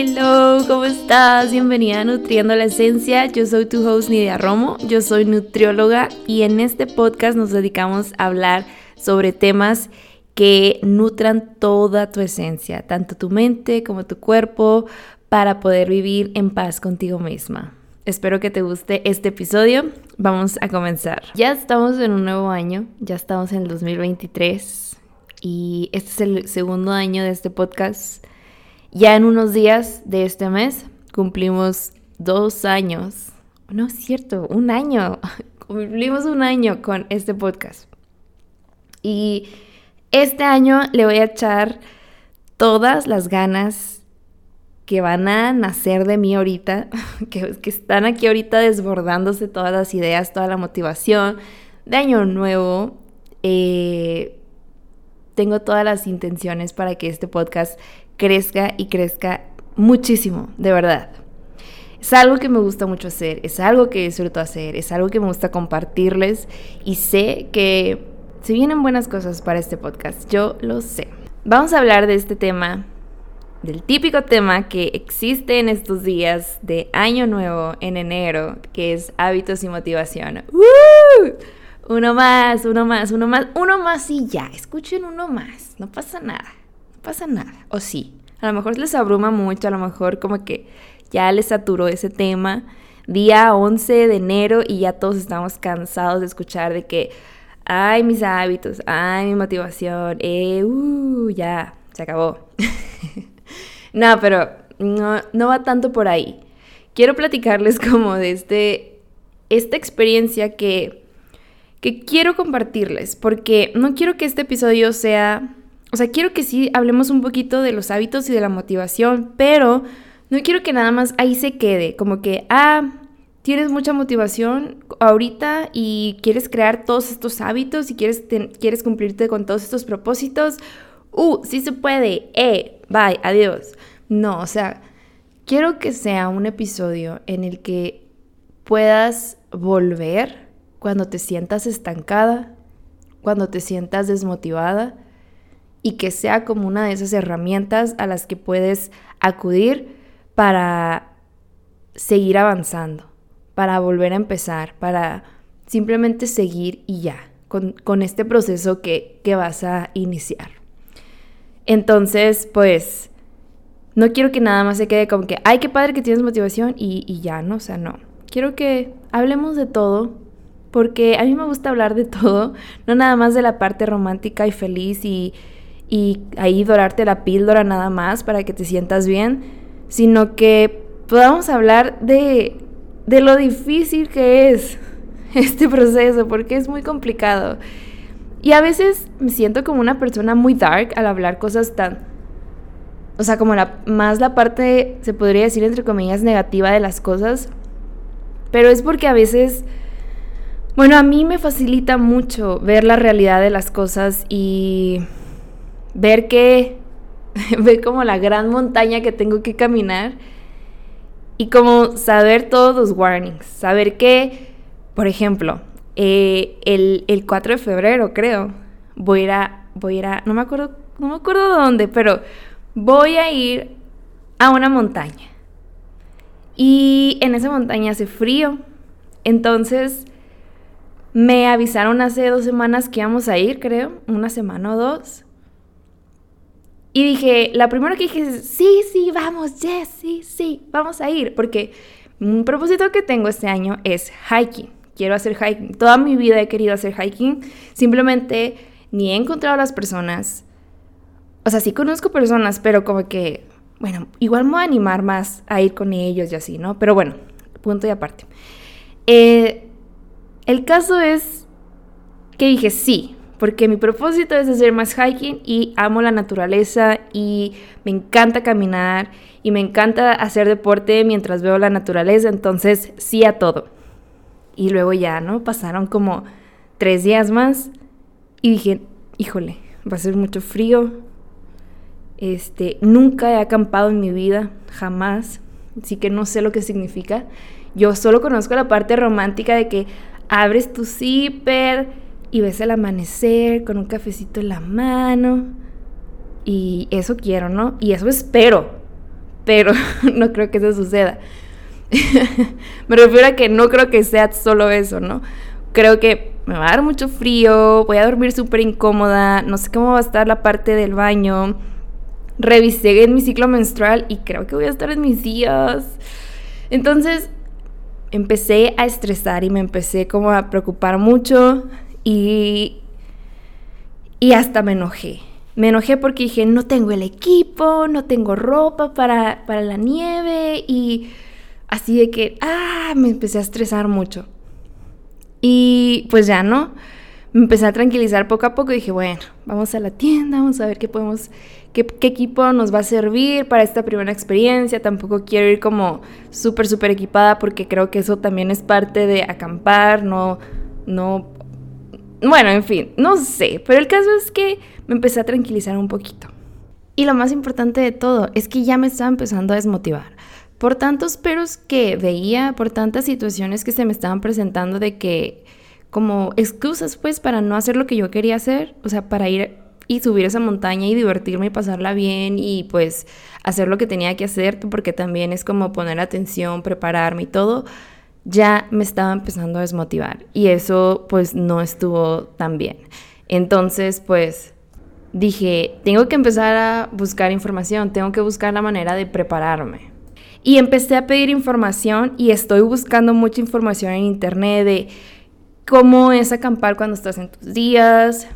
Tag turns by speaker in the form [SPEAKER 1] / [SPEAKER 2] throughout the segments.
[SPEAKER 1] Hello, ¿cómo estás? Bienvenida a Nutriendo la Esencia. Yo soy tu host Nidia Romo, yo soy nutrióloga y en este podcast nos dedicamos a hablar sobre temas que nutran toda tu esencia, tanto tu mente como tu cuerpo, para poder vivir en paz contigo misma. Espero que te guste este episodio. Vamos a comenzar. Ya estamos en un nuevo año, ya estamos en el 2023 y este es el segundo año de este podcast. Ya en unos días de este mes cumplimos dos años. No es cierto, un año. Cumplimos un año con este podcast. Y este año le voy a echar todas las ganas que van a nacer de mí ahorita, que, que, están aquí ahorita desbordándose todas las ideas, toda la motivación de año nuevo. Eh, tengo todas las intenciones para que este podcast crezca y crezca muchísimo, de verdad. Es algo que me gusta mucho hacer, es algo que disfruto hacer, es algo que me gusta compartirles y sé que se vienen buenas cosas para este podcast, yo lo sé. Vamos a hablar de este tema, del típico tema que existe en estos días de Año Nuevo en enero, que es hábitos y motivación. Uno más, uno más, uno más, uno más y ya, escuchen uno más, no pasa nada pasa nada. O sí. A lo mejor les abruma mucho, a lo mejor como que ya les saturó ese tema. Día 11 de enero y ya todos estamos cansados de escuchar de que, ay, mis hábitos, ay, mi motivación, eh, uh, ya, se acabó. no, pero no, no va tanto por ahí. Quiero platicarles como de este, esta experiencia que, que quiero compartirles, porque no quiero que este episodio sea o sea, quiero que sí hablemos un poquito de los hábitos y de la motivación, pero no quiero que nada más ahí se quede, como que, ah, tienes mucha motivación ahorita y quieres crear todos estos hábitos y quieres, quieres cumplirte con todos estos propósitos, uh, sí se puede, eh, bye, adiós. No, o sea, quiero que sea un episodio en el que puedas volver cuando te sientas estancada, cuando te sientas desmotivada y que sea como una de esas herramientas a las que puedes acudir para seguir avanzando, para volver a empezar, para simplemente seguir y ya, con, este proceso que, que vas a iniciar. Entonces, pues, no quiero que nada más se quede como que, ay, qué padre que tienes motivación y, y ya, ¿no? O sea, no. Quiero que hablemos de todo, porque a mí me gusta hablar de todo, no nada más de la parte romántica y feliz y, y ahí dorarte la píldora nada más para que te sientas bien, sino que podamos hablar de, de lo difícil que es este proceso, porque es muy complicado. Y a veces me siento como una persona muy dark al hablar cosas tan... O sea, como la, más la parte, se podría decir entre comillas, negativa de las cosas. Pero es porque a veces... Bueno, a mí me facilita mucho ver la realidad de las cosas y ver que, ver como la gran montaña que tengo que caminar y como saber todos los warnings, saber que, por ejemplo, eh, el, el, 4 de febrero creo, voy a ir a, voy a no me acuerdo, no me acuerdo dónde, pero voy a ir a una montaña. Y en esa montaña hace frío. Entonces me avisaron hace dos semanas que íbamos a ir, creo, una semana o dos. Y dije, la primera que dije, sí, sí, vamos, yes, sí, sí, vamos a ir, porque un propósito que tengo este año es hiking. Quiero hacer hiking. Toda mi vida he querido hacer hiking. Simplemente ni he encontrado a las personas. O sea, sí conozco personas, pero como que, bueno, igual me voy a animar más a ir con ellos y así, ¿no? Pero bueno, punto y aparte. Eh, el caso es que dije, sí, porque mi propósito es hacer más hiking y amo la naturaleza y me encanta caminar y me encanta hacer deporte mientras veo la naturaleza, entonces sí a todo. Y luego ya, ¿no? Pasaron como tres días más y dije, híjole, va a ser mucho frío. Este, nunca he acampado en mi vida, jamás, así que no sé lo que significa. Yo solo conozco la parte romántica de que abres tu zipper, y ves el amanecer con un cafecito en la mano. Y eso quiero, ¿no? Y eso espero. pero no creo que eso suceda. me refiero a que no creo que sea solo eso, ¿no? Creo que me va a dar mucho frío, voy a dormir súper incómoda, no sé cómo va a estar la parte del baño. Revisé en mi ciclo menstrual y creo que voy a estar en mis días. Entonces empecé a estresar y me empecé como a preocupar mucho y, y hasta me enojé. Me enojé porque dije, no tengo el equipo, no tengo ropa para, para la nieve y así de que, ah, me empecé a estresar mucho. Y pues ya no, me empecé a tranquilizar poco a poco y dije, bueno, vamos a la tienda, vamos a ver qué podemos, qué, equipo nos va a servir para esta primera experiencia. Tampoco quiero ir como súper, súper equipada porque creo que eso también es parte de acampar, no, no, bueno, en fin, no sé, pero el caso es que me empecé a tranquilizar un poquito. Y lo más importante de todo es que ya me estaba empezando a desmotivar por tantos peros que veía, por tantas situaciones que se me estaban presentando de que como excusas pues para no hacer lo que yo quería hacer, o sea, para ir y subir esa montaña y divertirme y pasarla bien y pues hacer lo que tenía que hacer, porque también es como poner atención, prepararme y todo, ya me estaba empezando a desmotivar y eso pues no estuvo tan bien. Entonces pues dije, tengo que empezar a buscar información, tengo que buscar la manera de prepararme. Y empecé a pedir información y estoy buscando mucha información en internet de cómo es acampar cuando estás en tus días,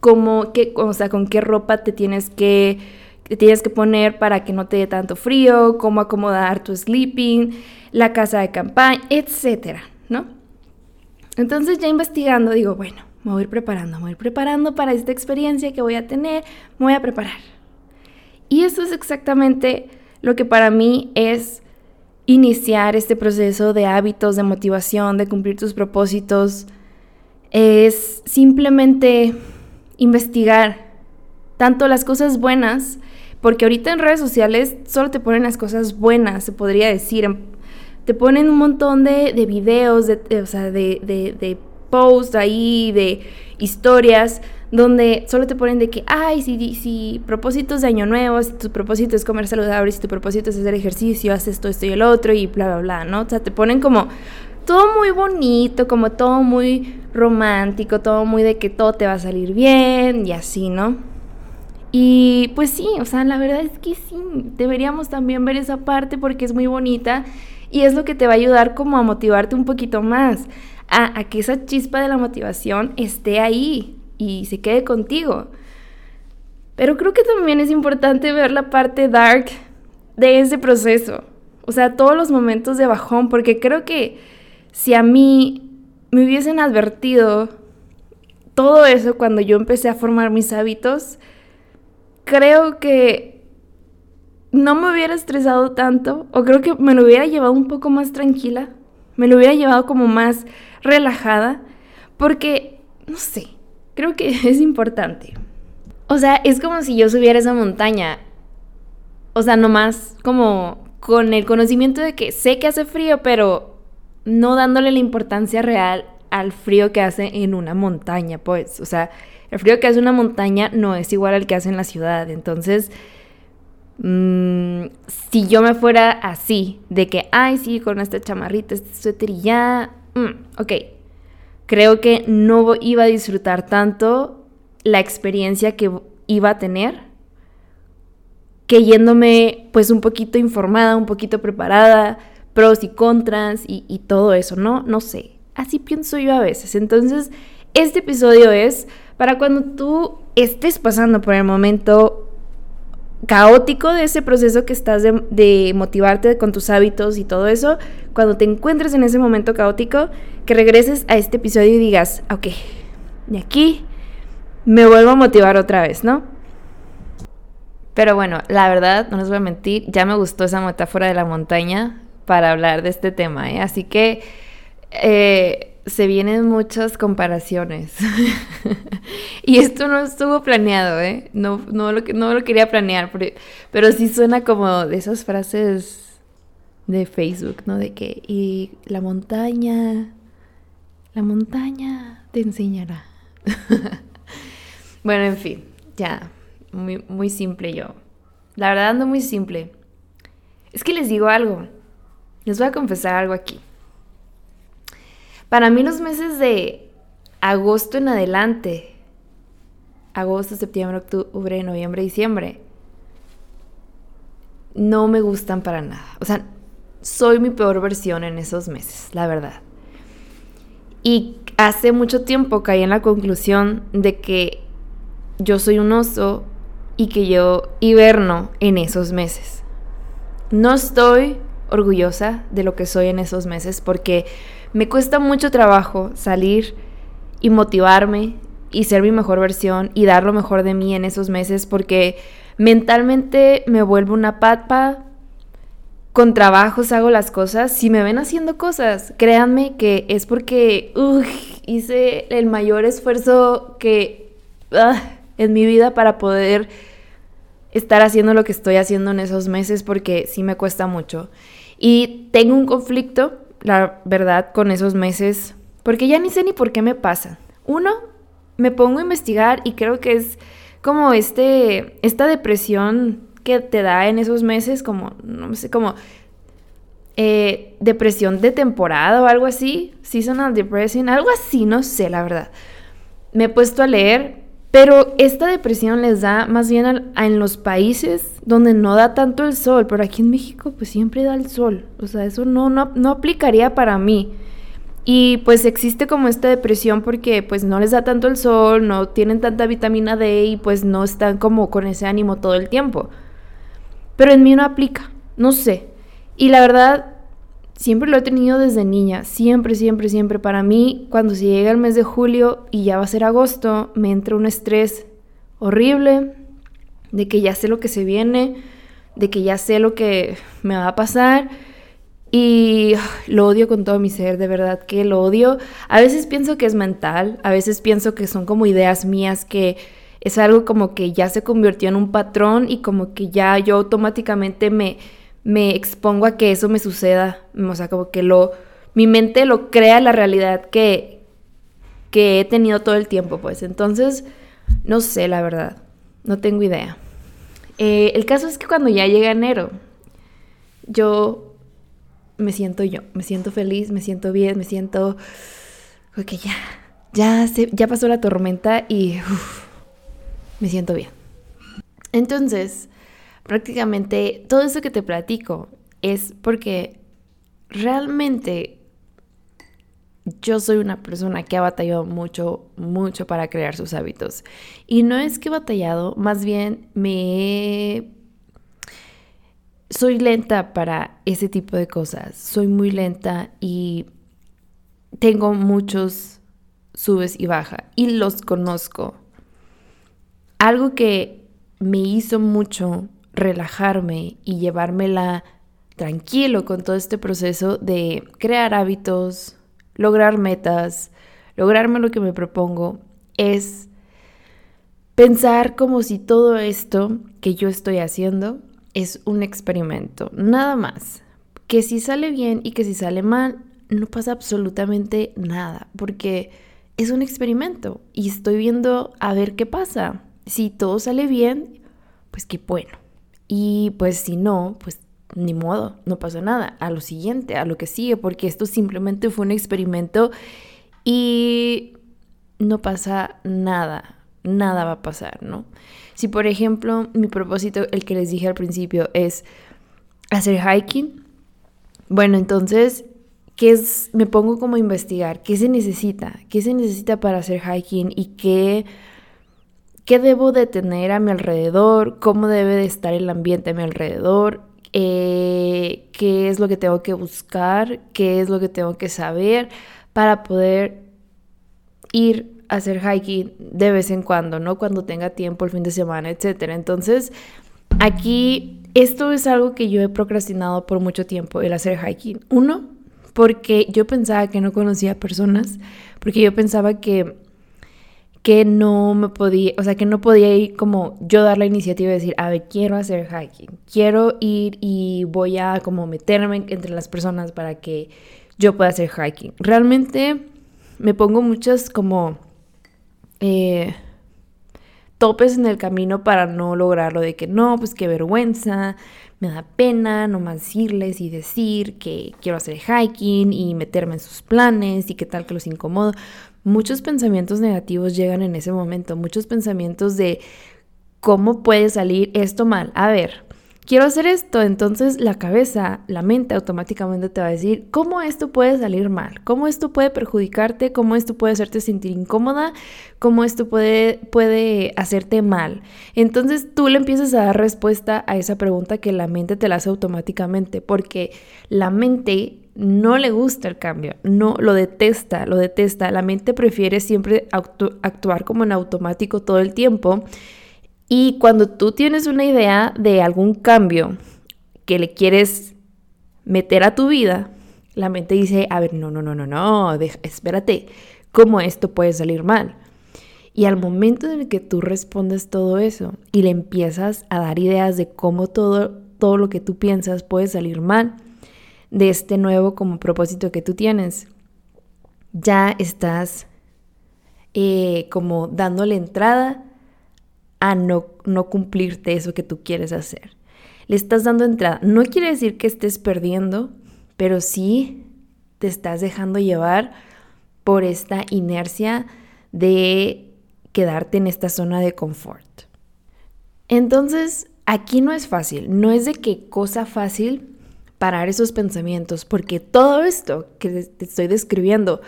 [SPEAKER 1] cómo, qué, o sea, con qué ropa te tienes que, te tienes que poner para que no te dé tanto frío, cómo acomodar tu sleeping, la casa de campaña, etcétera, ¿no? Entonces ya investigando digo, bueno, me voy a ir preparando, me voy a ir preparando para esta experiencia que voy a tener, me voy a preparar. Y eso es exactamente lo que para mí es iniciar este proceso de hábitos, de motivación, de cumplir tus propósitos, es simplemente investigar tanto las cosas buenas, porque ahorita en redes sociales solo te ponen las cosas buenas, se podría decir. Te ponen un montón de, videos, de, o sea, de, de posts ahí, de historias donde solo te ponen de que, ay, si, si propósitos de año nuevo, si tu propósito es comer saludable, si tu propósito es hacer ejercicio, haces esto, esto y el otro y bla, bla, bla, ¿no? O sea, te ponen como todo muy bonito, como todo muy romántico, todo muy de que todo te va a salir bien y así, ¿no? Y pues sí, o sea, la verdad es que sí, deberíamos también ver esa parte porque es muy bonita y es lo que te va a ayudar como a motivarte un poquito más, a, a que esa chispa de la motivación esté ahí, y se quede contigo. Pero creo que también es importante ver la parte dark de ese proceso. O sea, todos los momentos de bajón, porque creo que si a mí me hubiesen advertido todo eso cuando yo empecé a formar mis hábitos, creo que no me hubiera estresado tanto, o creo que me lo hubiera llevado un poco más tranquila, me lo hubiera llevado como más relajada, porque, no sé, creo que es importante. O sea, es como si yo subiera esa montaña. O sea, nomás como con el conocimiento de que sé que hace frío, pero no dándole la importancia real al frío que hace en una montaña, pues. O sea, el frío que hace una montaña no es igual al que hace en la ciudad. Entonces, mm, si yo me fuera así, de que, ay, sí, con esta chamarrita, este suéter y ya, mm, ok, creo que no iba a disfrutar tanto la experiencia que iba a tener que yéndome pues un poquito informada, un poquito preparada, pros y contras y, y todo eso, ¿no? No sé, así pienso yo a veces. Entonces, este episodio es para cuando tú estés pasando por el momento caótico de ese proceso que estás de, motivarte con tus hábitos y todo eso, cuando te encuentres en ese momento caótico, que regreses a este episodio y digas, ok, de aquí me vuelvo a motivar otra vez, ¿no? Pero bueno, la verdad, no les voy a mentir, ya me gustó esa metáfora de la montaña para hablar de este tema, ¿eh? Así que... Eh, se vienen muchas comparaciones. y esto no estuvo planeado, ¿eh? No, no, lo, no lo quería planear, pero, sí suena como de esas frases de Facebook, ¿no? De que, y la montaña, la montaña te enseñará. bueno, en fin, ya, muy, muy simple yo. La verdad ando muy simple. Es que les digo algo, les voy a confesar algo aquí. Para mí los meses de agosto en adelante, agosto, septiembre, octubre, noviembre, diciembre, no me gustan para nada. O sea, soy mi peor versión en esos meses, la verdad. Y hace mucho tiempo caí en la conclusión de que yo soy un oso y que yo hiberno en esos meses. No estoy orgullosa de lo que soy en esos meses porque me cuesta mucho trabajo salir y motivarme y ser mi mejor versión y dar lo mejor de mí en esos meses porque mentalmente me vuelvo una papa. Con trabajos hago las cosas. Si me ven haciendo cosas, créanme que es porque hice el mayor esfuerzo que ah, en mi vida para poder estar haciendo lo que estoy haciendo en esos meses porque sí me cuesta mucho. Y tengo un conflicto, la verdad, con esos meses porque ya ni sé ni por qué me pasan. Uno, me pongo a investigar y creo que es como este, esta depresión que te da en esos meses, como, no sé, como eh, depresión de temporada o algo así, seasonal depression, algo así, no sé, la verdad. Me he puesto a leer pero esta depresión les da más bien en los países donde no da tanto el sol, pero aquí en México pues siempre da el sol. O sea, eso no, no, aplicaría para mí. Y pues existe como esta depresión porque pues no les da tanto el sol, no tienen tanta vitamina D y pues no están como con ese ánimo todo el tiempo. Pero en mí no aplica, no sé. Y la verdad, siempre lo he tenido desde niña, siempre, siempre, siempre. Para mí, cuando se llega el mes de julio y ya va a ser agosto, me entra un estrés horrible de que ya sé lo que se viene, de que ya sé lo que me va a pasar. Y lo odio con todo mi ser, de verdad que lo odio. A veces pienso que es mental, a veces pienso que son como ideas mías, que es algo como que ya se convirtió en un patrón y como que ya yo automáticamente me, me expongo a que eso me suceda. O sea, como que lo, mi mente lo crea la realidad que, que he tenido todo el tiempo, pues. Entonces, no sé, la verdad. No tengo idea. Eh, el caso es que cuando ya llega enero, yo me siento yo, me siento feliz, me siento bien, me siento que ya, ya, se, ya pasó la tormenta y me siento bien. Entonces, prácticamente todo eso que te platico es porque realmente yo soy una persona que ha batallado mucho, mucho para crear sus hábitos. Y no es que he batallado, más bien me Soy lenta para ese tipo de cosas. Soy muy lenta y tengo muchos subes y baja y los conozco. Algo que me hizo mucho relajarme y llevármela tranquilo con todo este proceso de crear hábitos, lograr metas, lograrme lo que me propongo, es pensar como si todo esto que yo estoy haciendo es un experimento, nada más. Que si sale bien y que si sale mal, no pasa absolutamente nada, porque es un experimento y estoy viendo a ver qué pasa. Si todo sale bien, pues qué bueno. Y pues si no, pues ni modo, no pasa nada. A lo siguiente, a lo que sigue, porque esto simplemente fue un experimento y no pasa nada, nada va a pasar, ¿no? Si por ejemplo mi propósito, el que les dije al principio, es hacer hiking, bueno, entonces, ¿qué es? Me pongo como a investigar, ¿qué se necesita? ¿Qué se necesita para hacer hiking y qué qué debo de tener a mi alrededor, cómo debe de estar el ambiente a mi alrededor, eh, qué es lo que tengo que buscar, qué es lo que tengo que saber para poder ir a hacer hiking de vez en cuando, ¿no? Cuando tenga tiempo el fin de semana, etc. Entonces, aquí esto es algo que yo he procrastinado por mucho tiempo, el hacer hiking. Uno, porque yo pensaba que no conocía personas, porque yo pensaba que que no me podía, o sea, que no podía ir como yo dar la iniciativa y decir, a ver, quiero hacer hiking, quiero ir y voy a como meterme entre las personas para que yo pueda hacer hiking. Realmente me pongo muchas como eh, topes en el camino para no lograrlo, de que no, pues qué vergüenza, me da pena nomás decirles y decir que quiero hacer hiking y meterme en sus planes y qué tal que los incomodo. Muchos pensamientos negativos llegan en ese momento, muchos pensamientos de cómo puede salir esto mal. A ver, quiero hacer esto, entonces la cabeza, la mente automáticamente te va a decir cómo esto puede salir mal, cómo esto puede perjudicarte, cómo esto puede hacerte sentir incómoda, cómo esto puede, puede hacerte mal. Entonces tú le empiezas a dar respuesta a esa pregunta que la mente te la hace automáticamente, porque la mente no le gusta el cambio, no lo detesta, lo detesta. La mente prefiere siempre actuar como en automático todo el tiempo y cuando tú tienes una idea de algún cambio que le quieres meter a tu vida, la mente dice, a ver, no, no, no, no, no, espérate, ¿cómo esto puede salir mal? Y al momento en el que tú respondes todo eso y le empiezas a dar ideas de cómo todo, todo lo que tú piensas puede salir mal, de este nuevo como propósito que tú tienes, ya estás eh, como dándole entrada no, no cumplirte eso que tú quieres hacer. Le estás dando entrada. No quiere decir que estés perdiendo, pero sí te estás dejando llevar por esta inercia de quedarte en esta zona de confort. Entonces, aquí no es fácil, no es de qué cosa fácil parar esos pensamientos, porque todo esto que te estoy describiendo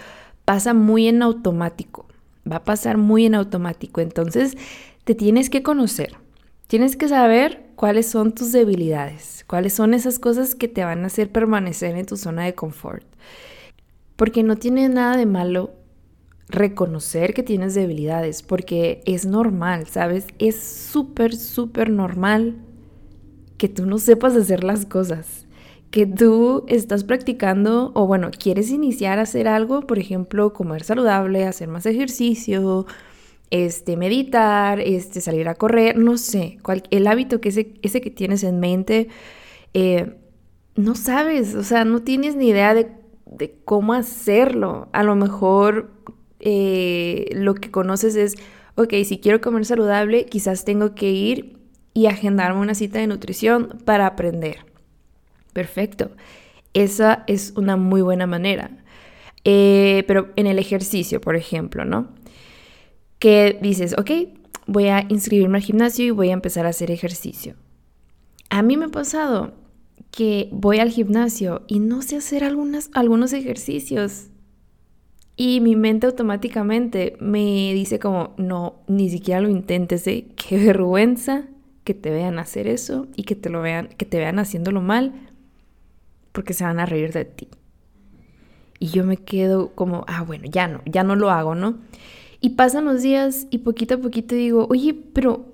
[SPEAKER 1] pasa muy en automático, va a pasar muy en automático. Entonces, te tienes que conocer, tienes que saber cuáles son tus debilidades, cuáles son esas cosas que te van a hacer permanecer en tu zona de confort. Porque no tiene nada de malo reconocer que tienes debilidades, porque es normal, ¿sabes? Es súper, súper normal que tú no sepas hacer las cosas, que tú estás practicando o bueno, quieres iniciar a hacer algo, por ejemplo, comer saludable, hacer más ejercicio, este, meditar, este, salir a correr, no sé, el hábito que ese, ese que tienes en mente, eh, no sabes, o sea, no tienes ni idea de, cómo hacerlo. A lo mejor eh, lo que conoces es, ok, si quiero comer saludable, quizás tengo que ir y agendarme una cita de nutrición para aprender. Perfecto. Esa es una muy buena manera. Eh, pero en el ejercicio, por ejemplo, ¿no? Que dices, ok, voy a inscribirme al gimnasio y voy a empezar a hacer ejercicio. A mí me ha pasado que voy al gimnasio y no sé hacer algunas, algunos ejercicios. Y mi mente automáticamente me dice como, no, ni siquiera lo intentes, ¿eh? qué vergüenza que te vean hacer eso y que te lo vean, que te vean haciéndolo mal, porque se van a reír de ti. Y yo me quedo como, ah, bueno, ya no, ya no lo hago, ¿no? Y pasan los días y poquito a poquito digo, oye, pero,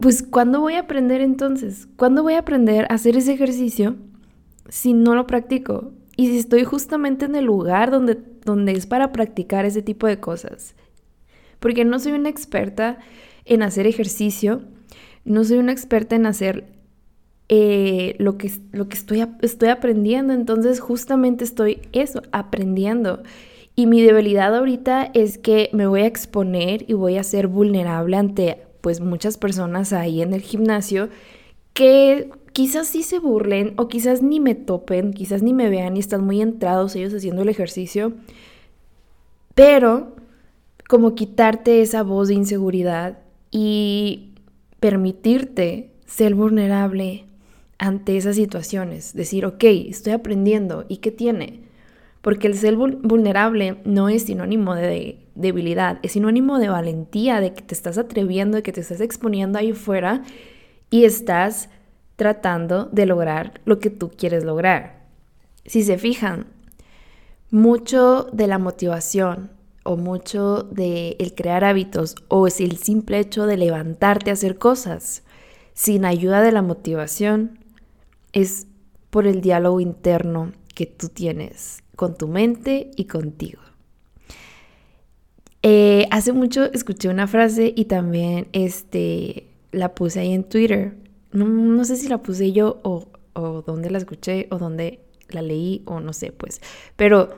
[SPEAKER 1] pues, ¿cuándo voy a aprender entonces? ¿Cuándo voy a aprender a hacer ese ejercicio si no lo practico? Y si estoy justamente en el lugar donde, donde es para practicar ese tipo de cosas. Porque no soy una experta en hacer ejercicio, no soy una experta en hacer eh, lo que, lo que estoy, estoy aprendiendo, entonces justamente estoy eso, aprendiendo. Y mi debilidad ahorita es que me voy a exponer y voy a ser vulnerable ante pues muchas personas ahí en el gimnasio que quizás sí se burlen o quizás ni me topen, quizás ni me vean y están muy entrados ellos haciendo el ejercicio. Pero como quitarte esa voz de inseguridad y permitirte ser vulnerable ante esas situaciones. Decir, ok, estoy aprendiendo. ¿Y qué tiene? Porque el ser vulnerable no es sinónimo de debilidad, es sinónimo de valentía, de que te estás atreviendo, de que te estás exponiendo ahí fuera y estás tratando de lograr lo que tú quieres lograr. Si se fijan, mucho de la motivación o mucho de el crear hábitos o es el simple hecho de levantarte a hacer cosas sin ayuda de la motivación es por el diálogo interno que tú tienes con tu mente y contigo. Eh, hace mucho escuché una frase y también este, la puse ahí en Twitter. No, sé si la puse yo o, dónde la escuché o dónde la leí o no sé, pues. Pero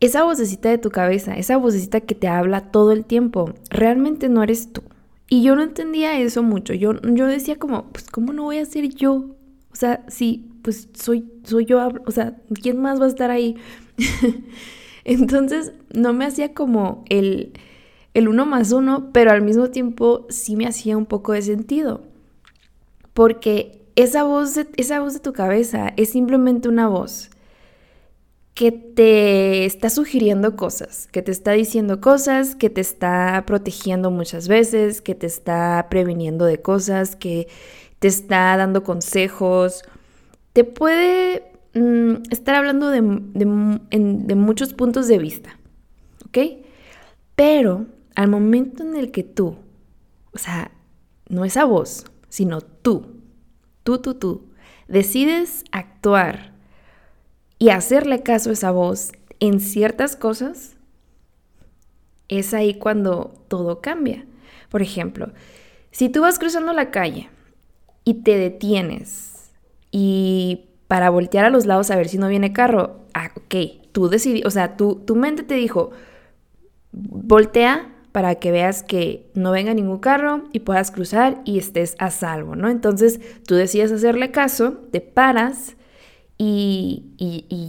[SPEAKER 1] esa vocecita de tu cabeza, esa vocecita que te habla todo el tiempo, realmente no eres tú. Y yo no entendía eso mucho. Yo, yo decía como, pues, ¿cómo no voy a ser yo? O sea, sí, pues soy, soy yo, o sea, ¿quién más va a estar ahí? Entonces, no me hacía como el, el uno más uno, pero al mismo tiempo sí me hacía un poco de sentido. Porque esa voz esa voz de tu cabeza es simplemente una voz que te está sugiriendo cosas, que te está diciendo cosas, que te está protegiendo muchas veces, que te está previniendo de cosas, que te está dando consejos. Te puede mm, estar hablando de, de muchos puntos de vista, ¿ok? Pero al momento en el que tú, o sea, no esa voz, sino tú, tú, tú, tú, decides actuar y hacerle caso a esa voz en ciertas cosas, es ahí cuando todo cambia. Por ejemplo, si tú vas cruzando la calle y te detienes y para voltear a los lados a ver si no viene carro, ah, ok, tú decidí, o sea, tu mente te dijo, voltea para que veas que no venga ningún carro y puedas cruzar y estés a salvo, ¿no? Entonces tú decides hacerle caso, te paras y,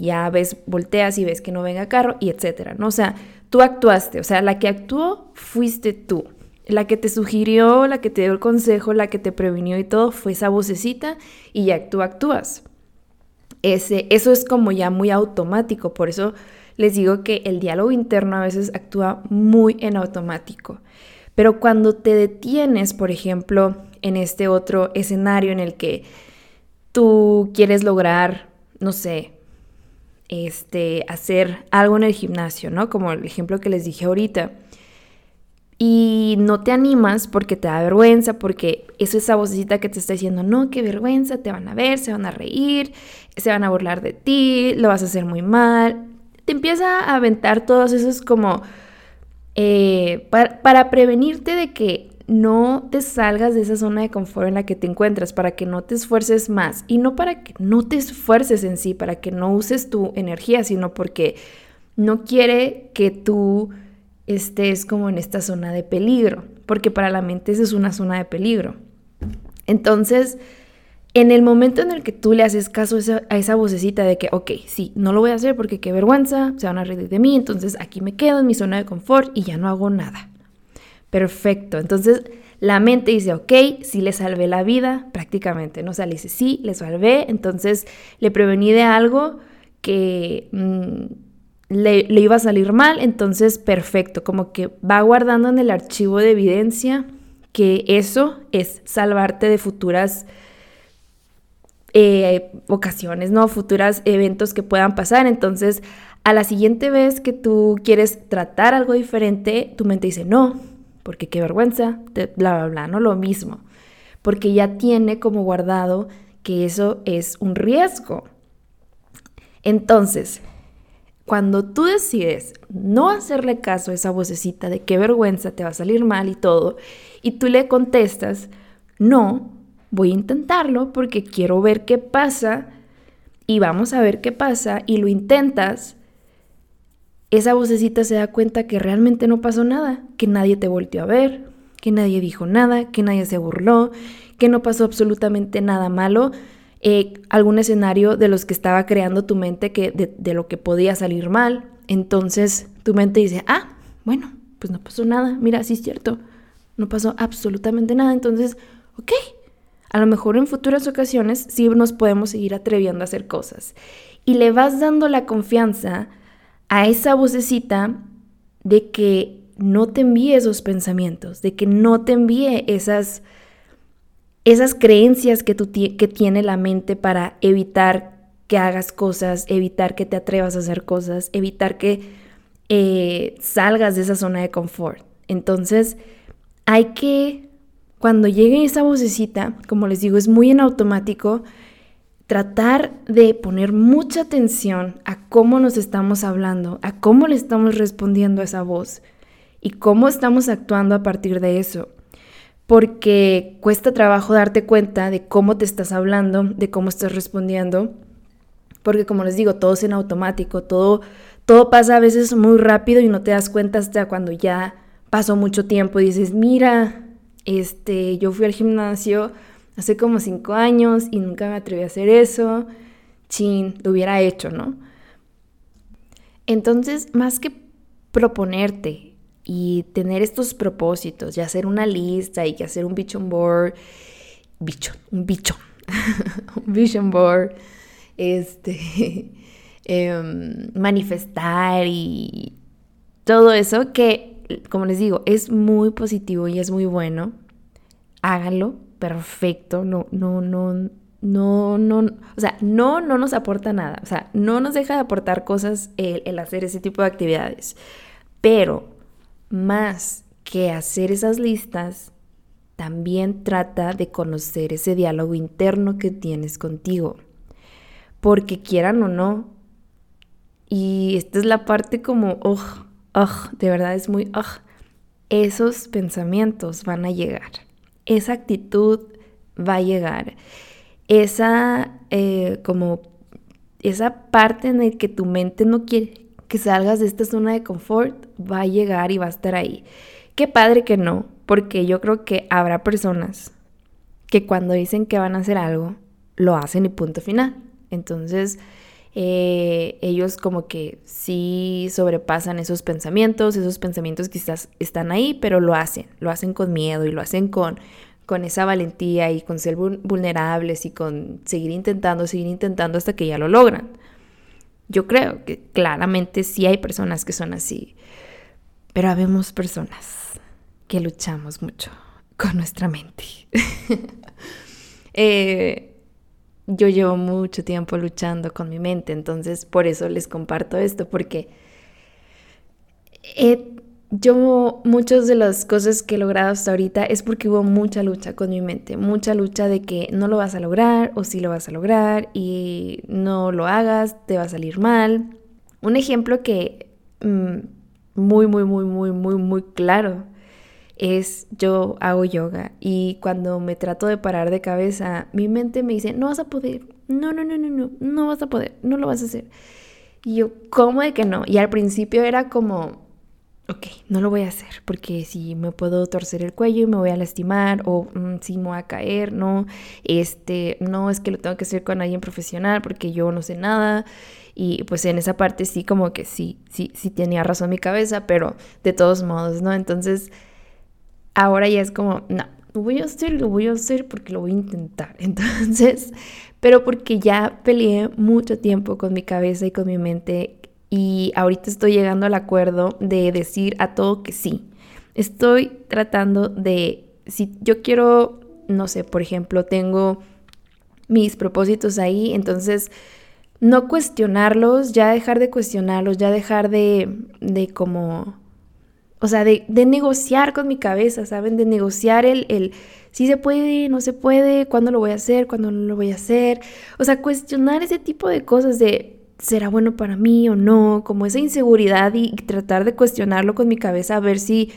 [SPEAKER 1] ya ves, volteas y ves que no venga carro y etcétera, ¿no? O sea, tú actuaste, o sea, la que actuó fuiste tú. La que te sugirió, la que te dio el consejo, la que te previnió y todo fue esa vocecita y ya tú actúas. Ese, eso es como ya muy automático, por eso les digo que el diálogo interno a veces actúa muy en automático. Pero cuando te detienes, por ejemplo, en este otro escenario en el que tú quieres lograr no sé, este, hacer algo en el gimnasio, ¿no? Como el ejemplo que les dije ahorita. Y no te animas porque te da vergüenza, porque es esa vocecita que te está diciendo, no, qué vergüenza, te van a ver, se van a reír, se van a burlar de ti, lo vas a hacer muy mal. Te empieza a aventar todos esos como eh, para prevenirte de que no te salgas de esa zona de confort en la que te encuentras, para que no te esfuerces más. Y no para que no te esfuerces en sí, para que no uses tu energía, sino porque no quiere que tú estés como en esta zona de peligro, porque para la mente esa es una zona de peligro. Entonces, en el momento en el que tú le haces caso a esa vocecita de que, ok, sí, no lo voy a hacer porque qué vergüenza, se van a reír de mí, entonces aquí me quedo en mi zona de confort y ya no hago nada. Perfecto. Entonces la mente dice, ok, sí le salvé la vida, prácticamente, ¿no? O sea, le dice, sí, le salvé, entonces le prevení de algo que mm, le, iba a salir mal, entonces perfecto, como que va guardando en el archivo de evidencia que eso es salvarte de futuras eh, ocasiones, ¿no? Futuras eventos que puedan pasar, entonces a la siguiente vez que tú quieres tratar algo diferente, tu mente dice, no, porque qué vergüenza, bla, bla, bla, no lo mismo, porque ya tiene como guardado que eso es un riesgo. Entonces, cuando tú decides no hacerle caso a esa vocecita de qué vergüenza te va a salir mal y todo, y tú le contestas, no, voy a intentarlo porque quiero ver qué pasa y vamos a ver qué pasa y lo intentas, esa vocecita se da cuenta que realmente no pasó nada, que nadie te volteó a ver, que nadie dijo nada, que nadie se burló, que no pasó absolutamente nada malo, eh, algún escenario de los que estaba creando tu mente que de, de lo que podía salir mal. Entonces tu mente dice, ah, bueno, pues no pasó nada, mira, sí es cierto, no pasó absolutamente nada, entonces, ok, a lo mejor en futuras ocasiones sí nos podemos seguir atreviendo a hacer cosas. Y le vas dando la confianza a esa vocecita de que no te envíe esos pensamientos, de que no te envíe esas, esas creencias que, que tiene la mente para evitar que hagas cosas, evitar que te atrevas a hacer cosas, evitar que eh, salgas de esa zona de confort. Entonces, hay que, cuando llegue esa vocecita, como les digo, es muy en automático, tratar de poner mucha atención a cómo nos estamos hablando, a cómo le estamos respondiendo a esa voz y cómo estamos actuando a partir de eso. Porque cuesta trabajo darte cuenta de cómo te estás hablando, de cómo estás respondiendo, porque como les digo, todo es en automático, todo, todo pasa a veces muy rápido y no te das cuenta hasta cuando ya pasó mucho tiempo y dices, mira, este, yo fui al gimnasio hace como cinco años y nunca me atreví a hacer eso, chin, lo hubiera hecho, ¿no? Entonces, más que proponerte y tener estos propósitos y hacer una lista y que hacer un vision board, bicho, un bicho, un vision board, este, em, manifestar y todo eso que, como les digo, es muy positivo y es muy bueno. Háganlo, perfecto, no, no, no, no, no, o sea, no, no nos aporta nada, o sea, no nos deja de aportar cosas el, el hacer ese tipo de actividades, pero más que hacer esas listas, también trata de conocer ese diálogo interno que tienes contigo, porque quieran o no, y esta es la parte como, oh, oh, de verdad es muy, oh, esos pensamientos van a llegar, esa actitud va a llegar esa eh, como esa parte en la que tu mente no quiere que salgas de esta zona de confort va a llegar y va a estar ahí. Qué padre que no, porque yo creo que habrá personas que cuando dicen que van a hacer algo, lo hacen y punto final. Entonces, eh, ellos como que sí sobrepasan esos pensamientos, esos pensamientos quizás están ahí, pero lo hacen, lo hacen con miedo y lo hacen con con esa valentía y con ser vulnerables y con seguir intentando, seguir intentando hasta que ya lo logran. Yo creo que claramente sí hay personas que son así, pero habemos personas que luchamos mucho con nuestra mente. Eh, yo llevo mucho tiempo luchando con mi mente, entonces por eso les comparto esto, porque he yo muchas de las cosas que he logrado hasta ahorita es porque hubo mucha lucha con mi mente, mucha lucha de que no lo vas a lograr o sí lo vas a lograr y no lo hagas, te va a salir mal. Un ejemplo que mm, muy, muy, muy, muy, muy, muy claro es yo hago yoga y cuando me trato de parar de cabeza, mi mente me dice, no vas a poder, no, no, no, no, no, no vas a poder, no lo vas a hacer. Y yo, ¿cómo de que no? Y al principio era como ok, no lo voy a hacer porque si me puedo torcer el cuello y me voy a lastimar o mm, si me voy a caer, no, este, no es que lo tengo que hacer con alguien profesional porque yo no sé nada y pues en esa parte sí como que sí, sí, sí tenía razón mi cabeza, pero de todos modos, ¿no? Entonces, ahora ya es como, no, lo voy a hacer, lo voy a hacer porque lo voy a intentar. Entonces, pero porque ya peleé mucho tiempo con mi cabeza y con mi mente y ahorita estoy llegando al acuerdo de decir a todo que sí. Estoy tratando de, si yo quiero, no sé, por ejemplo, tengo mis propósitos ahí, entonces no cuestionarlos, ya dejar de cuestionarlos, ya dejar de, de como, o sea, de, de, negociar con mi cabeza, ¿saben? De negociar el, el si se puede, no se puede, cuándo lo voy a hacer, cuándo no lo voy a hacer. O sea, cuestionar ese tipo de cosas de será bueno para mí o no, como esa inseguridad y, tratar de cuestionarlo con mi cabeza a ver si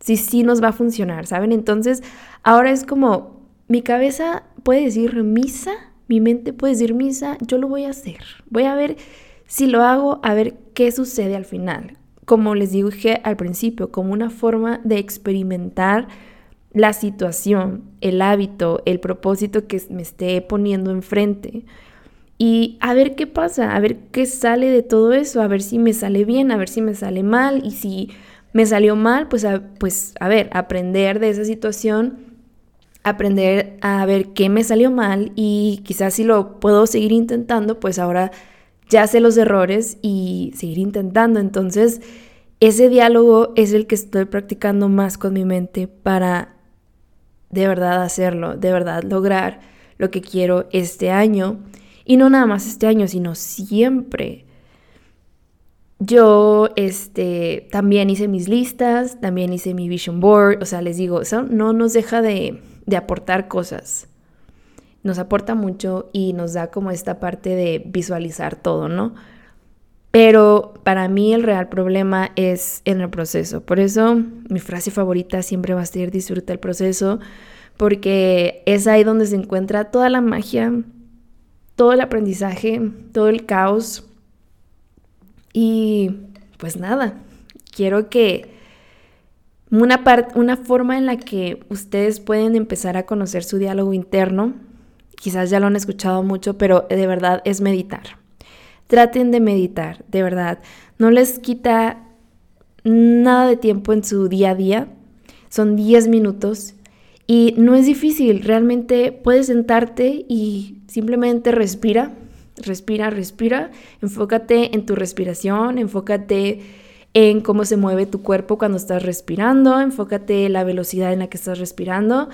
[SPEAKER 1] si sí nos va a funcionar, ¿saben? Entonces, ahora es como mi cabeza puede decir misa, mi mente puede decir misa, yo lo voy a hacer. Voy a ver si lo hago, a ver qué sucede al final. Como les dije al principio, como una forma de experimentar la situación, el hábito, el propósito que me esté poniendo enfrente y a ver qué pasa, a ver qué sale de todo eso, a ver si me sale bien, a ver si me sale mal y si me salió mal, pues a, pues a ver, aprender de esa situación, aprender a ver qué me salió mal y quizás si lo puedo seguir intentando, pues ahora ya sé los errores y seguir intentando. Entonces, ese diálogo es el que estoy practicando más con mi mente para de verdad hacerlo, de verdad lograr lo que quiero este año y no nada más este año, sino siempre. Yo este, también hice mis listas, también hice mi vision board, o sea, les digo, eso no nos deja de, de aportar cosas. Nos aporta mucho y nos da como esta parte de visualizar todo, ¿no? Pero para mí el real problema es en el proceso. Por eso mi frase favorita siempre va a ser disfruta el proceso, porque es ahí donde se encuentra toda la magia todo el aprendizaje, todo el caos. Y pues nada, quiero que Una, una forma en la que ustedes pueden empezar a conocer su diálogo interno, quizás ya lo han escuchado mucho, pero de verdad es meditar. Traten de meditar, de verdad. No les quita nada de tiempo en su día a día. Son 10 minutos y no es difícil. Realmente puedes sentarte y simplemente respira, respira, respira. Enfócate en tu respiración, enfócate en cómo se mueve tu cuerpo cuando estás respirando, enfócate en la velocidad en la que estás respirando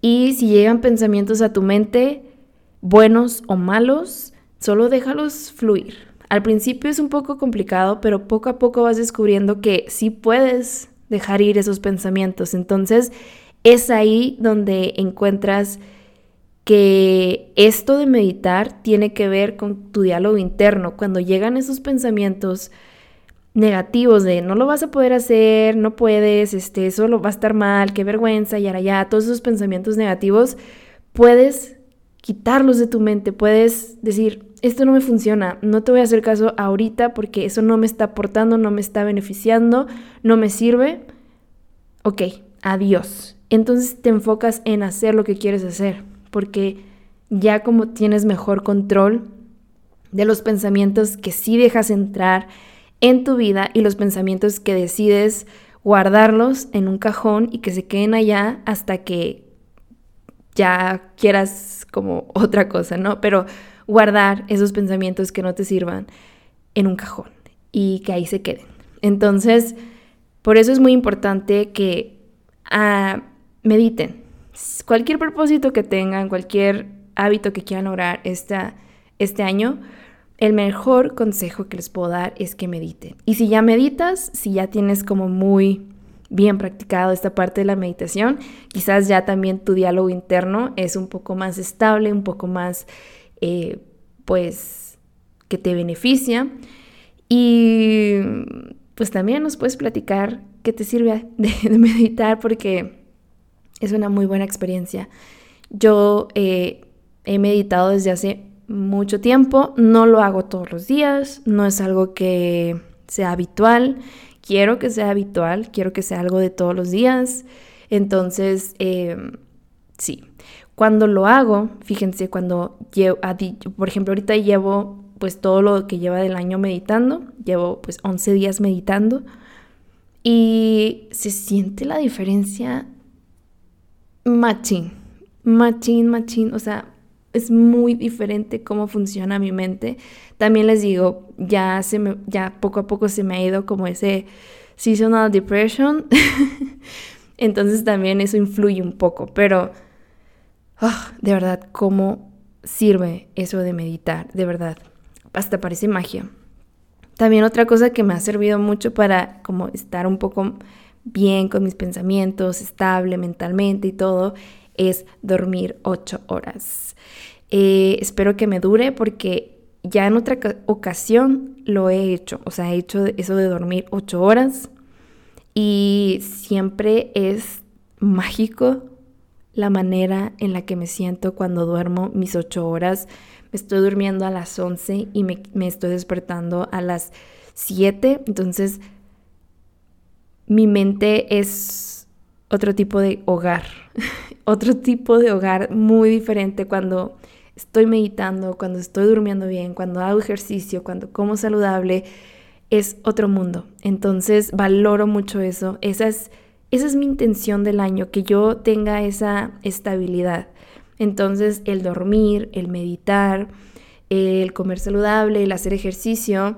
[SPEAKER 1] y si llegan pensamientos a tu mente, buenos o malos, solo déjalos fluir. Al principio es un poco complicado, pero poco a poco vas descubriendo que sí puedes dejar ir esos pensamientos. Entonces es ahí donde encuentras que esto de meditar tiene que ver con tu diálogo interno. Cuando llegan esos pensamientos, negativos de no lo vas a poder hacer, no puedes, este, solo va a estar mal, qué vergüenza, y ahora ya, todos esos pensamientos negativos, puedes quitarlos de tu mente, puedes decir, esto no me funciona, no te voy a hacer caso ahorita porque eso no me está aportando, no me está beneficiando, no me sirve. Ok, adiós. Entonces te enfocas en hacer lo que quieres hacer, porque ya como tienes mejor control de los pensamientos que sí dejas entrar, en tu vida y los pensamientos que decides guardarlos en un cajón y que se queden allá hasta que ya quieras como otra cosa, ¿no? Pero guardar esos pensamientos que no te sirvan en un cajón y que ahí se queden. Entonces, por eso es muy importante que ah, mediten. Cualquier propósito que tengan, cualquier hábito que quieran lograr esta, este año, el mejor consejo que les puedo dar es que mediten. Y si ya meditas, si ya tienes como muy bien practicado esta parte de la meditación, quizás ya también tu diálogo interno es un poco más estable, un poco más, eh, pues, que te beneficia. Y pues también nos puedes platicar qué te sirve de, meditar porque es una muy buena experiencia. Yo eh, he meditado desde hace mucho tiempo, no lo hago todos los días, no es algo que sea habitual, quiero que sea habitual, quiero que sea algo de todos los días, entonces em, sí, cuando lo hago, fíjense, cuando llevo, por ejemplo, ahorita llevo pues todo lo que lleva del año meditando, llevo pues 11 días meditando y se siente la diferencia machín, machín, machín, o sea, es muy diferente cómo funciona mi mente. También les digo, ya, se me, ya poco a poco se me ha ido como ese seasonal depression. Entonces también eso influye un poco. Pero, ah, de verdad, cómo sirve eso de meditar, de verdad. Hasta parece magia. También otra cosa que me ha servido mucho para como estar un poco bien con mis pensamientos, estable mentalmente y todo, es dormir ocho horas. Eh, espero que me dure porque ya en otra ocasión lo he hecho, o sea, he hecho eso de dormir ocho horas y siempre es mágico la manera en la que me siento cuando duermo mis ocho horas. Me estoy durmiendo a las once y me, me estoy despertando a las siete, entonces mi mente es otro tipo de hogar, otro tipo de hogar muy diferente cuando estoy meditando, cuando estoy durmiendo bien, cuando hago ejercicio, cuando como saludable, es otro mundo. Entonces valoro mucho eso. Esa es, esa es mi intención del año, que yo tenga esa estabilidad. Entonces el dormir, el meditar, el comer saludable, el hacer ejercicio,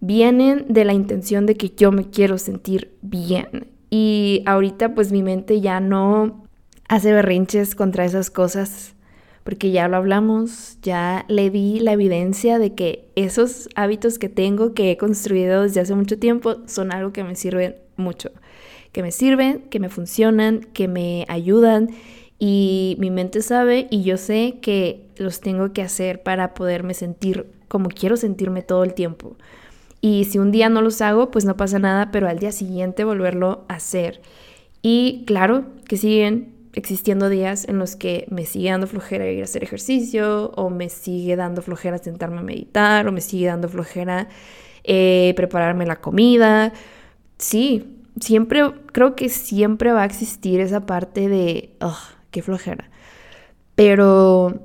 [SPEAKER 1] vienen de la intención de que yo me quiero sentir bien. Y ahorita pues mi mente ya no hace berrinches contra esas cosas porque ya lo hablamos, ya le di la evidencia de que esos hábitos que tengo, que he construido desde hace mucho tiempo, son algo que me sirven mucho, que me sirven, que me funcionan, que me ayudan y mi mente sabe y yo sé que los tengo que hacer para poderme sentir como quiero sentirme todo el tiempo. Y si un día no los hago, pues no pasa nada, pero al día siguiente volverlo a hacer. Y claro que siguen existiendo días en los que me sigue dando flojera ir a hacer ejercicio, o me sigue dando flojera sentarme a meditar, o me sigue dando flojera eh, prepararme la comida. Sí, siempre, creo que siempre va a existir esa parte de, oh, qué flojera. Pero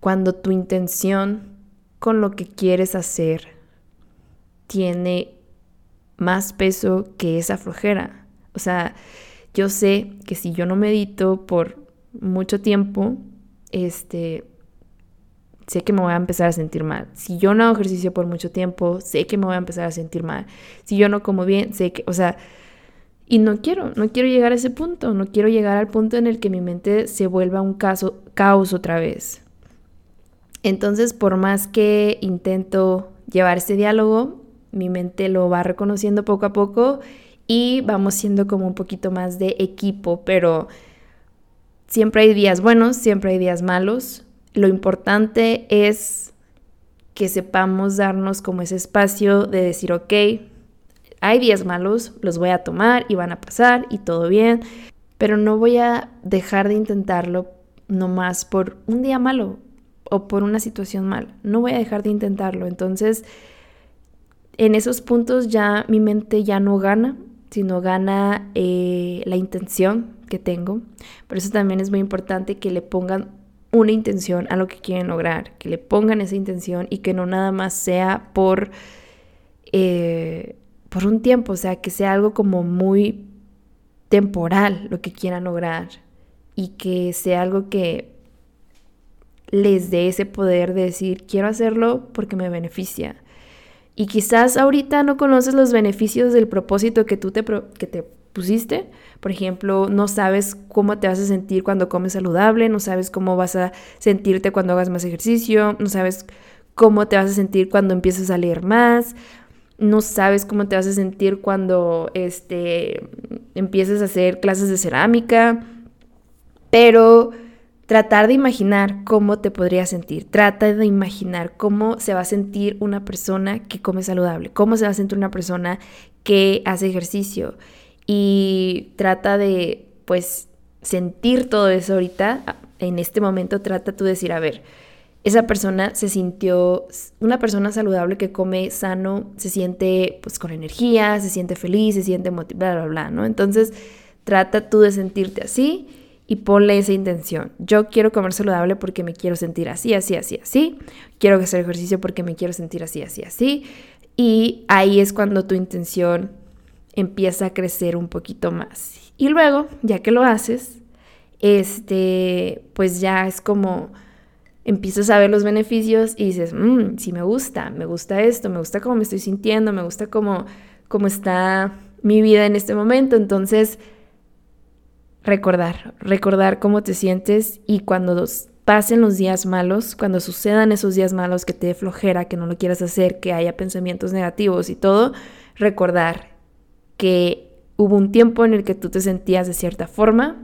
[SPEAKER 1] cuando tu intención con lo que quieres hacer tiene más peso que esa flojera. O sea, yo sé que si yo no medito por mucho tiempo, este, sé que me voy a empezar a sentir mal. Si yo no hago ejercicio por mucho tiempo, sé que me voy a empezar a sentir mal. Si yo no como bien, sé que, o sea, y no quiero, no quiero llegar a ese punto, no quiero llegar al punto en el que mi mente se vuelva un caso, caos otra vez. Entonces, por más que intento llevar ese diálogo, mi mente lo va reconociendo poco a poco y vamos siendo como un poquito más de equipo, pero siempre hay días buenos, siempre hay días malos. Lo importante es que sepamos darnos como ese espacio de decir, ok, hay días malos, los voy a tomar y van a pasar y todo bien, pero no voy a dejar de intentarlo nomás por un día malo o por una situación mal. No voy a dejar de intentarlo. Entonces, en esos puntos ya mi mente ya no gana, sino gana eh, la intención que tengo. Por eso también es muy importante que le pongan una intención a lo que quieren lograr, que le pongan esa intención y que no nada más sea por, eh, por un tiempo, o sea, que sea algo como muy temporal lo que quieran lograr y que sea algo que les dé ese poder de decir, quiero hacerlo porque me beneficia. Y quizás ahorita no conoces los beneficios del propósito que tú te, que te pusiste. Por ejemplo, no sabes cómo te vas a sentir cuando comes saludable, no sabes cómo vas a sentirte cuando hagas más ejercicio, no sabes cómo te vas a sentir cuando empieces a leer más, no sabes cómo te vas a sentir cuando este, empieces a hacer clases de cerámica, pero tratar de imaginar cómo te podría sentir. Trata de imaginar cómo se va a sentir una persona que come saludable, cómo se va a sentir una persona que hace ejercicio. Y trata de, pues, sentir todo eso ahorita. En este momento trata tú de decir, a ver, esa persona se sintió, una persona saludable que come sano, se siente pues con energía, se siente feliz, se siente motivada, bla, bla, bla, ¿no? Entonces, trata tú de sentirte así y ponle esa intención. Yo quiero comer saludable porque me quiero sentir así, así, así, así. Quiero hacer ejercicio porque me quiero sentir así, así, así. Y ahí es cuando tu intención empieza a crecer un poquito más. Y luego, ya que lo haces, este, pues ya es como empiezas a ver los beneficios y dices, mmm, sí me gusta, me gusta esto, me gusta cómo me estoy sintiendo, me gusta cómo, cómo está mi vida en este momento. Entonces, recordar, recordar cómo te sientes y cuando pasen los días malos, cuando sucedan esos días malos que te dé flojera, que no lo quieras hacer, que haya pensamientos negativos y todo, recordar que hubo un tiempo en el que tú te sentías de cierta forma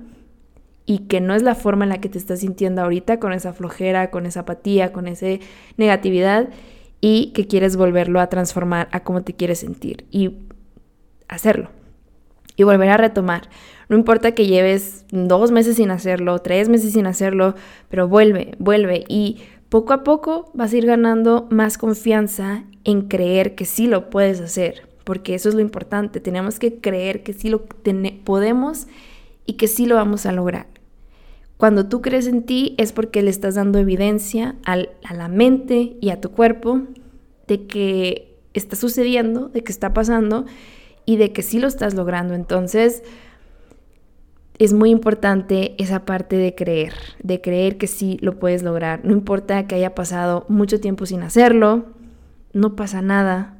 [SPEAKER 1] y que no es la forma en la que te estás sintiendo ahorita, con esa flojera, con esa apatía, con esa negatividad y que quieres volverlo a transformar a cómo te quieres sentir y hacerlo y volver a retomar. No importa que lleves dos meses sin hacerlo, tres meses sin hacerlo, pero vuelve, vuelve y poco a poco vas a ir ganando más confianza en creer que sí lo puedes hacer, porque eso es lo importante, tenemos que creer que sí lo podemos y que sí lo vamos a lograr. Cuando tú crees en ti es porque le estás dando evidencia a la mente y a tu cuerpo de que está sucediendo, de que está pasando y de que sí lo estás logrando. Entonces, es muy importante esa parte de creer, de creer que sí lo puedes lograr. No importa que haya pasado mucho tiempo sin hacerlo, no pasa nada,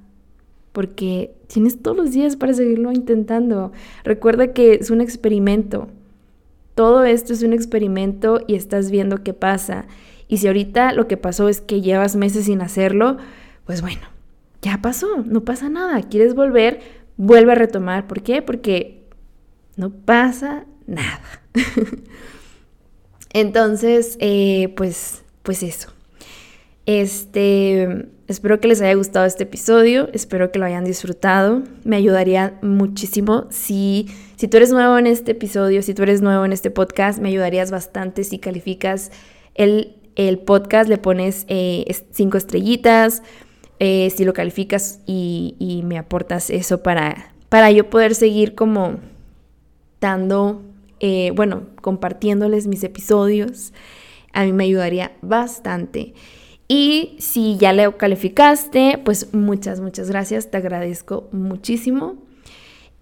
[SPEAKER 1] porque tienes todos los días para seguirlo intentando. Recuerda que es un experimento. Todo esto es un experimento y estás viendo qué pasa. Y si ahorita lo que pasó es que llevas meses sin hacerlo, pues bueno, ya pasó, no pasa nada. ¿Quieres volver? vuelve a retomar. ¿Por qué? Porque no pasa nada. Entonces, eh, pues, pues eso. Este, espero que les haya gustado este episodio, espero que lo hayan disfrutado. Me ayudaría muchísimo si, si tú eres nuevo en este episodio, si tú eres nuevo en este podcast, me ayudarías bastante si calificas el, el podcast, le pones eh, cinco estrellitas, eh, si lo calificas y, me aportas eso para, para yo poder seguir como dando, eh, bueno, compartiéndoles mis episodios. A mí me ayudaría bastante. Y si ya le calificaste, pues muchas, muchas gracias. Te agradezco muchísimo.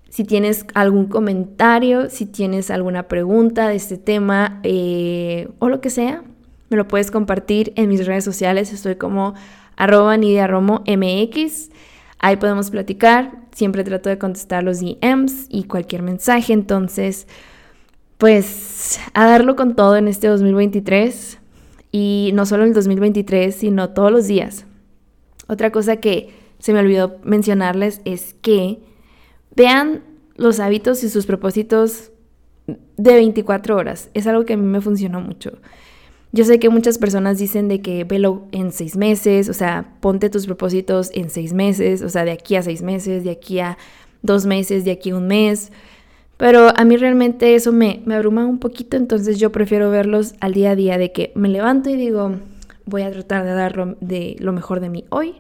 [SPEAKER 1] Si tienes algún comentario, si tienes alguna pregunta de este tema eh, o lo que sea, me lo puedes compartir en mis redes sociales. Estoy como arroba MX. Ahí podemos platicar. Siempre trato de contestar los DMs y cualquier mensaje. Entonces, pues a darlo con todo en este 2023. Y no solo el 2023, sino todos los días. Otra cosa que se me olvidó mencionarles es que vean los hábitos y sus propósitos de 24 horas. Es algo que a mí me funcionó mucho. Yo sé que muchas personas dicen de que velo en seis meses, o sea, ponte tus propósitos en seis meses, o sea, de aquí a seis meses, de aquí a dos meses, de aquí a un mes. Pero a mí realmente eso me, me abruma un poquito, entonces yo prefiero verlos al día a día de que me levanto y digo, voy a tratar de dar lo, de lo mejor de mí hoy,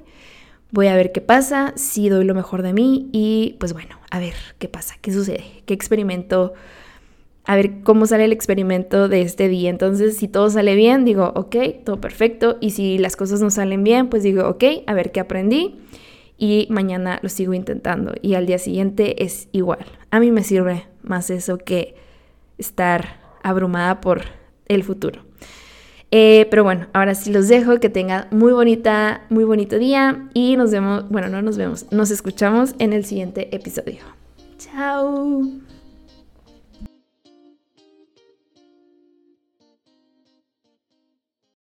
[SPEAKER 1] voy a ver qué pasa, si doy lo mejor de mí y pues bueno, a ver qué pasa, qué sucede, qué experimento, a ver cómo sale el experimento de este día. Entonces, si todo sale bien, digo, ok, todo perfecto, y si las cosas no salen bien, pues digo, ok, a ver qué aprendí y mañana lo sigo intentando y al día siguiente es igual. A mí me sirve más eso que estar abrumada por el futuro. Eh, pero bueno, ahora sí los dejo, que tengan muy bonita, muy bonito día y nos vemos, bueno, no nos vemos, nos escuchamos en el siguiente episodio. Chao.